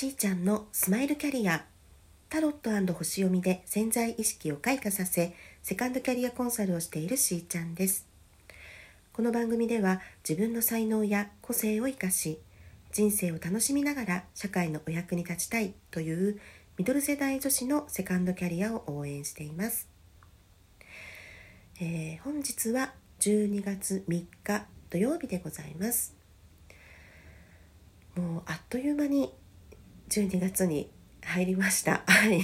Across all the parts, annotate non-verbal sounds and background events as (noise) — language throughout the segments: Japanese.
しーちゃんのスマイルキャリアタロット星読みで潜在意識を開花させセカンドキャリアコンサルをしているしーちゃんです。この番組では自分の才能や個性を生かし人生を楽しみながら社会のお役に立ちたいというミドル世代女子のセカンドキャリアを応援しています、えー、本日は12月3日土曜日でございます。もうあっという間に12月に入りました。(laughs) はい。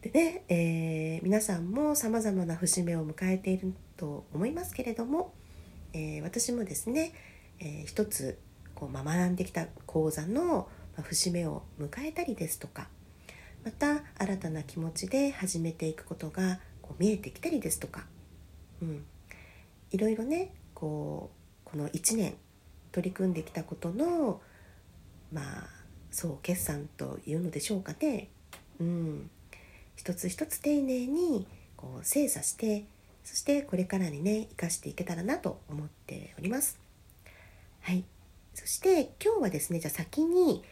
でね、えー、皆さんもさまざまな節目を迎えていると思いますけれども、えー、私もですね、えー、一つこう、学んできた講座の節目を迎えたりですとかまた新たな気持ちで始めていくことがこう見えてきたりですとか、うん、いろいろねこうこの1年取り組んできたことのまあそう決算というのでしょうかね。うん、一つ一つ丁寧にこう精査してそしてこれからにね生かしていけたらなと思っております。はいそして今日はですねじゃあ先に、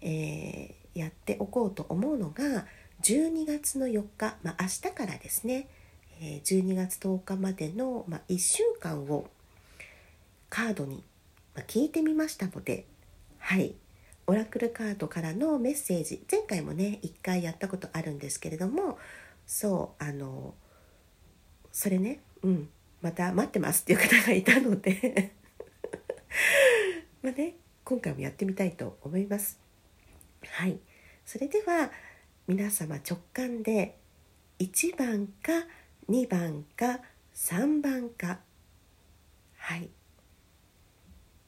えー、やっておこうと思うのが12月の4日、まあ、明日からですね、12月10日までの、まあ、1週間をカードにま聞いてみましたのではいオラクルカードからのメッセージ前回もね1回やったことあるんですけれどもそうあのそれねうんまた待ってますっていう方がいたので (laughs) まあね今回もやってみたいと思います。はい。それでは皆様直感で1番か2番か3番かはい。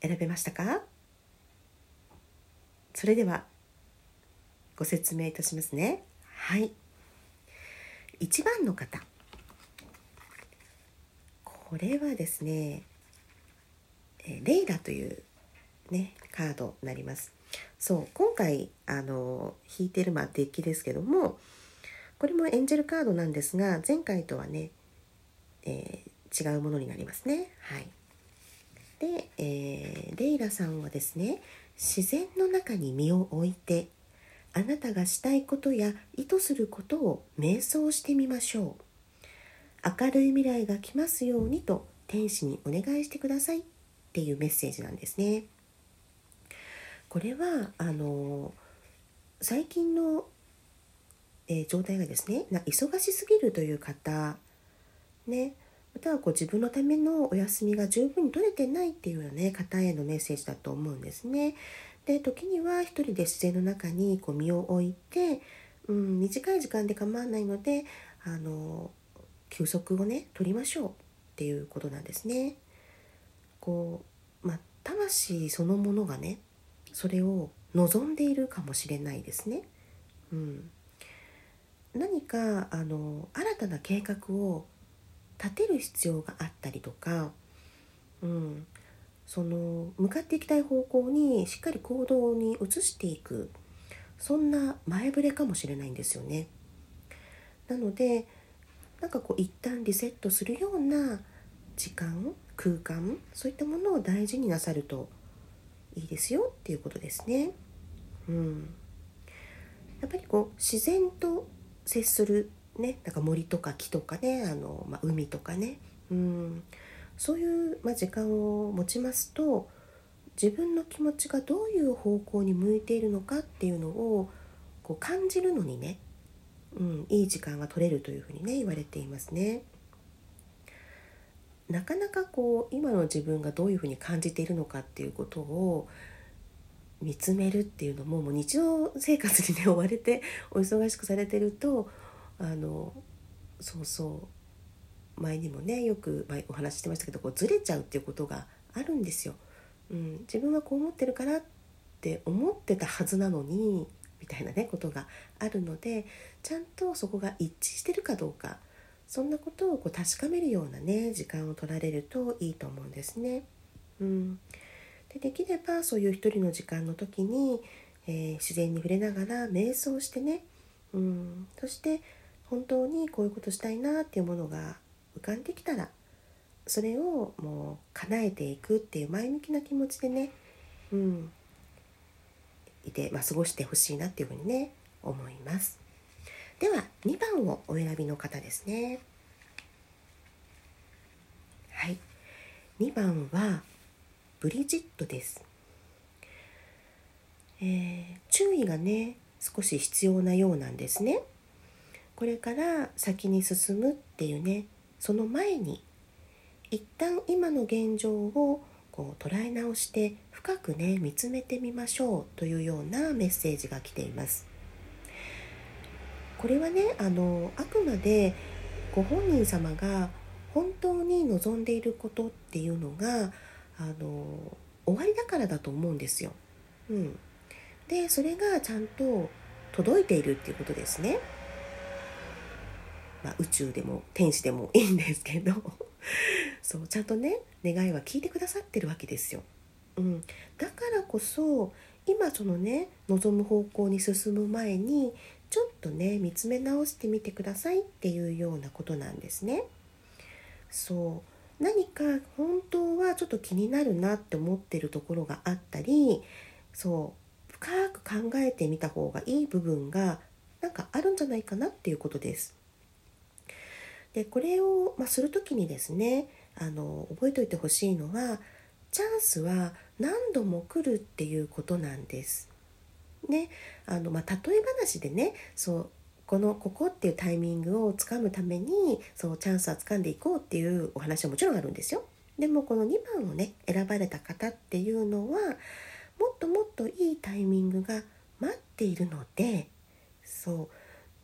選べましたか？それではご説明いたしますね。はい。1番の方。これはですねレイラというねカードになります。そう今回あの引いてるまあデッキですけどもこれもエンジェルカードなんですが前回とはね、えー、違うものになりますね。はい。で、えー、レイラさんはですね自然の中に身を置いてあなたがしたいことや意図することを瞑想してみましょう。明るい未来が来ますようにと天使にお願いしてください。っていうメッセージなんですね。これはあの最近の、えー、状態がですね忙しすぎるという方ねまたはこう自分のためのお休みが十分に取れてないっていうような、ね、方へのメッセージだと思うんですね。で時には一人で自然の中にこう身を置いて、うん、短い時間で構わないのであの休息をね取りましょうっていうことなんですね。こうまあ、魂そのものがねそれを望んでいるかもしれないですね。うん、何かあの新たな計画を立てる必要があったりとか、うん、その向かっていきたい方向にしっかり行動に移していくそんな前触れかもしれないんですよね。なのでなんかこう一旦リセットするような時間空間そういったものを大事になさるといいですよっていうことですね。うん、やっぱりこう自然と接するねなんか森とか木とかねあの、まあ、海とかねうんそういう、まあ、時間を持ちますと自分の気持ちがどういう方向に向いているのかっていうのをこう感じるのにね、うん、いい時間が取れるというふうにね言われていますね。なかなかこう今の自分がどういうふうに感じているのかっていうことを見つめるっていうのももう日常生活にね追われてお忙しくされてるとあのそうそう前にもねよくお話ししてましたけどこうずれちゃうっていうことがあるんですよ。うん、自分はこう思ってるからって思ってたはずなのにみたいなねことがあるのでちゃんとそこが一致してるかどうかそんなことをこう確かめるようなね時間を取られるといいと思うんですね。うん、でできればそういう一人の時間の時に、えー、自然に触れながら瞑想してね、うん、そして本当にこういうことしたいなっていうものが浮かんできたらそれをもう叶えていくっていう前向きな気持ちでね、うん、いて、まあ、過ごしてほしいなっていうふうにね思います。では2番をお選びの方ですね。はい。2番はブリジットです、えー、注意がね少し必要なようなんですね。これから先に進むっていうねその前に一旦今の現状をこう捉え直して深くね見つめてみましょうというようなメッセージが来ていますこれはねあのあくまでご本人様が本当に望んでいることっていうのがあの終わりだからだと思うんですよ。うん、でそれがちゃんと届いているっていうことですね。まあ、宇宙でも天使でもいいんですけど (laughs) そうちゃんとね願いは聞いてくださってるわけですよ。うん、だからこそ今そのね望む方向に進む前にちょっとね見つめ直してみてくださいっていうようなことなんですね。そう何か本当はちょっと気になるなって思ってるところがあったりそう深く考えてみた方がいい部分がなんかあるんじゃないかなっていうことです。でこれを、まあ、する時にですねあの覚えておいてほしいのはチャンスは何度も来るっていうことなんです。ねあのまあ、例え話でねそうこのここっていうタイミングをつかむためにそうチャンスはつかんでいこうっていうお話はもちろんあるんですよ。でもこの2番をね選ばれた方っていうのはもっともっといいタイミングが待っているのでそう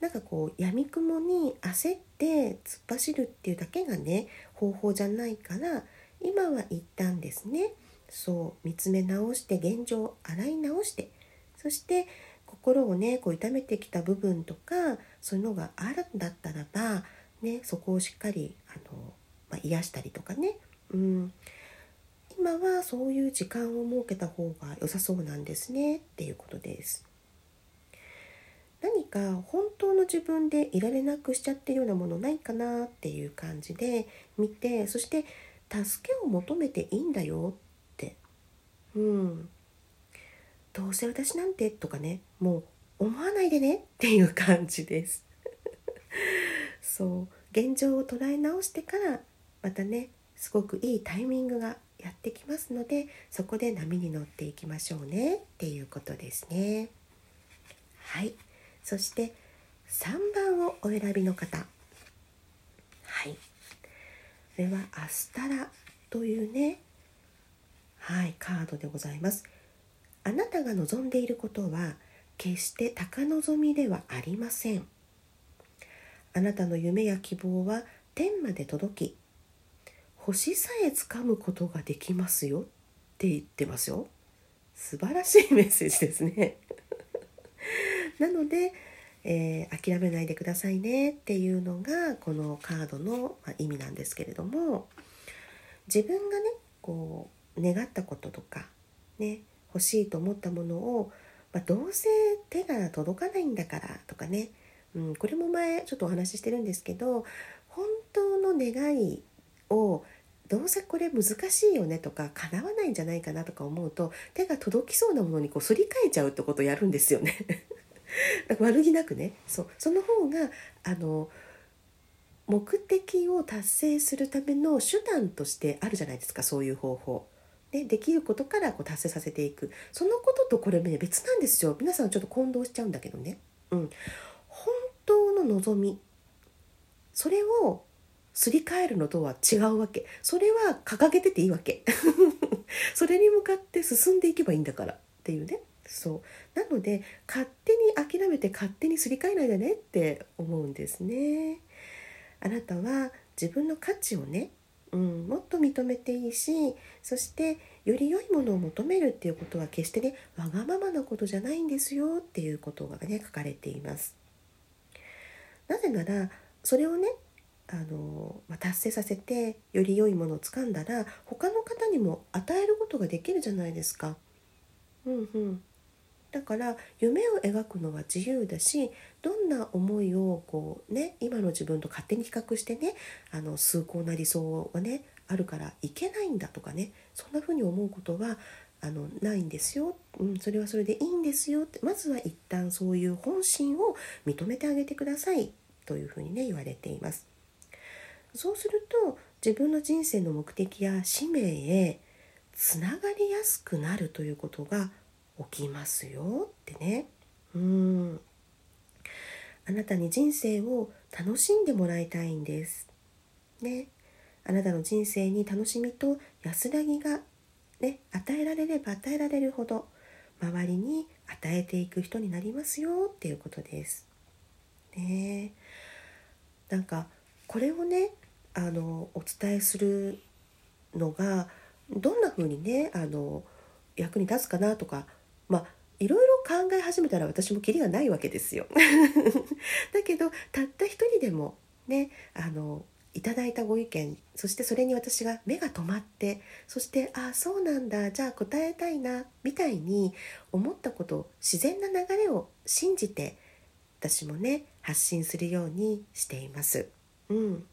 なんかこうやみくもに焦って突っ走るっていうだけがね方法じゃないから今は一旦ですねそう見つめ直して現状を洗い直してそして心をねこう痛めてきた部分とかそういうのがあるんだったらば、ね、そこをしっかりあの、まあ、癒したりとかね、うん、今はそういう時間を設けた方が良さそうなんですねっていうことです。か本当の自分でいられなくしちゃってるようなものないかなっていう感じで見てそして助けを求めていいんだよって、うん、どうせ私なんてとかねもう思わないでねっていう感じです。(laughs) そう。現状を捉え直してからまたねすごくいいタイミングがやってきますのでそこで波に乗っていきましょうねっていうことですね。はい。そして3番をお選びの方。はい。これはアスタラというねはいカードでございます。あなたが望んでいることは決して高望みではありません。あなたの夢や希望は天まで届き星さえつかむことができますよ。って言ってますよ。素晴らしいメッセージですね。なので、えー、諦めないでくださいねっていうのがこのカードの、ま意味なんですけれども自分がねこう願ったこととかね欲しいと思ったものを、まあ、どうせ手が届かないんだからとかね、うん、これも前ちょっとお話ししてるんですけど本当の願いをどうせこれ難しいよねとか叶わないんじゃないかなとか思うと手が届きそうなものにこうすり替えちゃうってことをやるんですよね。(laughs) 悪気なくね。そう。その方があの目的を達成するための手段としてあるじゃないですか。そういう方法。ね、できることからこう達成させていく。そのこととこれね別なんですよ。皆さんちょっと混同しちゃうんだけどね、うん、本当の望み。それをすり替えるのとは違うわけ。それは掲げてていいわけ。(laughs) それに向かって進んでいけばいいんだから。っていうね。そうなので勝手に諦めて勝手にすり替えないでねって思うんですねあなたは自分の価値をねうん、もっと認めていいしそしてより良いものを求めるっていうことは決してねわがままなことじゃないんですよっていうことがね書かれています。なぜならそれをねあの、ま、達成させてより良いものをつかんだら他の方にも与えることができるじゃないですか。うんうん、だから夢を描くのは自由だしどんな思いをこうね今の自分と勝手に比較してねあの崇高な理想がねあるからいけないんだとかねそんな風に思うことはあのないんですよ、うん、それはそれでいいんですよって。まずは一旦そういう本心を認めてあげてください。というふうにね言われています。そうすると自分の人生の目的や使命へつながりやすくなるということが起きますよってね。うんあなたに人生を楽しんでもらいたいんです。ね。あなたの人生に楽しみと安らぎがね与えられれば与えられるほど周りに与えていく人になりますよっていうことです。ねなんかこれをねあのお伝えするのがどんな風にねあの役に立つかなとかまあいろいろ考え始めたら私もキリがないわけですよ。(laughs) だけどたった一人でもねあのいただいたご意見そしてそれに私が目が止まってそしてああそうなんだじゃあ答えたいなみたいに思ったこと自然な流れを信じて私もね発信するようにしています。うん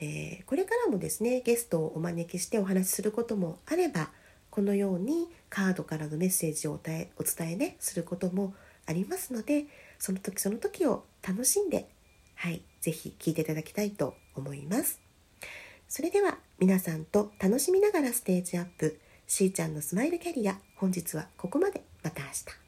えー、これからもですねゲストをお招きしてお話しすることもあればこのようにカードからのメッセージをお伝えお伝えねすることもありますのでその時その時を楽しんではい是非聞いていただきたいと思います。それでは皆さんと楽しみながらステージアップ。しーちゃんのスマイルキャリア本日はここまで。また明日。